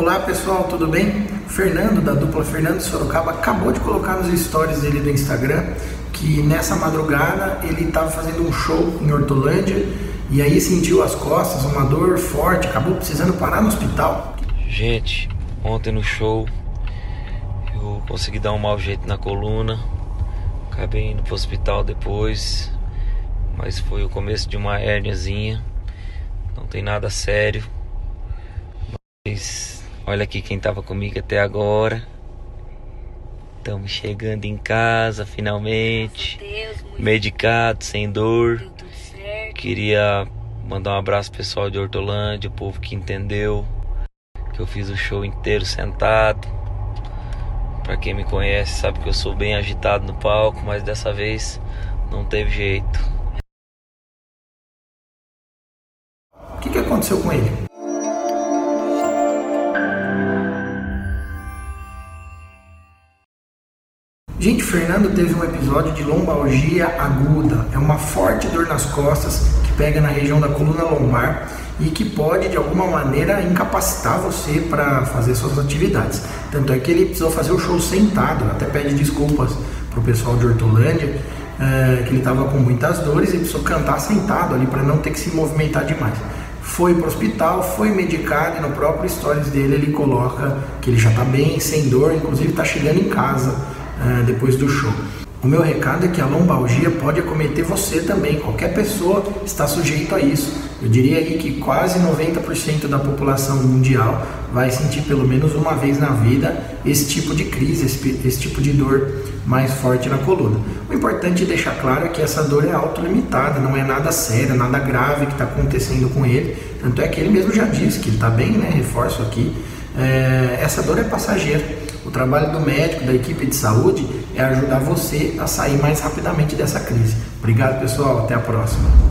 Olá pessoal, tudo bem? Fernando, da dupla Fernando Sorocaba, acabou de colocar nos stories dele do Instagram que nessa madrugada ele estava fazendo um show em Hortolândia e aí sentiu as costas, uma dor forte, acabou precisando parar no hospital. Gente, ontem no show eu consegui dar um mau jeito na coluna, acabei indo pro hospital depois, mas foi o começo de uma hérniazinha, não tem nada sério, mas olha aqui quem tava comigo até agora. Estamos chegando em casa finalmente, medicado, sem dor. Queria mandar um abraço pessoal de Hortolândia, o povo que entendeu que eu fiz o show inteiro sentado. Para quem me conhece sabe que eu sou bem agitado no palco, mas dessa vez não teve jeito. O que, que aconteceu com ele? Gente, Fernando teve um episódio de lombalgia aguda. É uma forte dor nas costas que pega na região da coluna lombar e que pode de alguma maneira incapacitar você para fazer suas atividades. Tanto é que ele precisou fazer o show sentado, até pede desculpas para o pessoal de Hortolândia, é, que ele estava com muitas dores e precisou cantar sentado ali para não ter que se movimentar demais. Foi para o hospital, foi medicado e no próprio stories dele ele coloca que ele já está bem, sem dor, inclusive está chegando em casa uh, depois do show. O meu recado é que a lombalgia pode acometer você também, qualquer pessoa está sujeito a isso. Eu diria aí que quase 90% da população mundial vai sentir pelo menos uma vez na vida esse tipo de crise, esse, esse tipo de dor mais forte na coluna. O importante é deixar claro é que essa dor é autolimitada, não é nada séria, nada grave que está acontecendo com ele. Tanto é que ele mesmo já disse que ele está bem, né? Reforço aqui. É, essa dor é passageira o trabalho do médico, da equipe de saúde, é ajudar você a sair mais rapidamente dessa crise. Obrigado, pessoal. Até a próxima.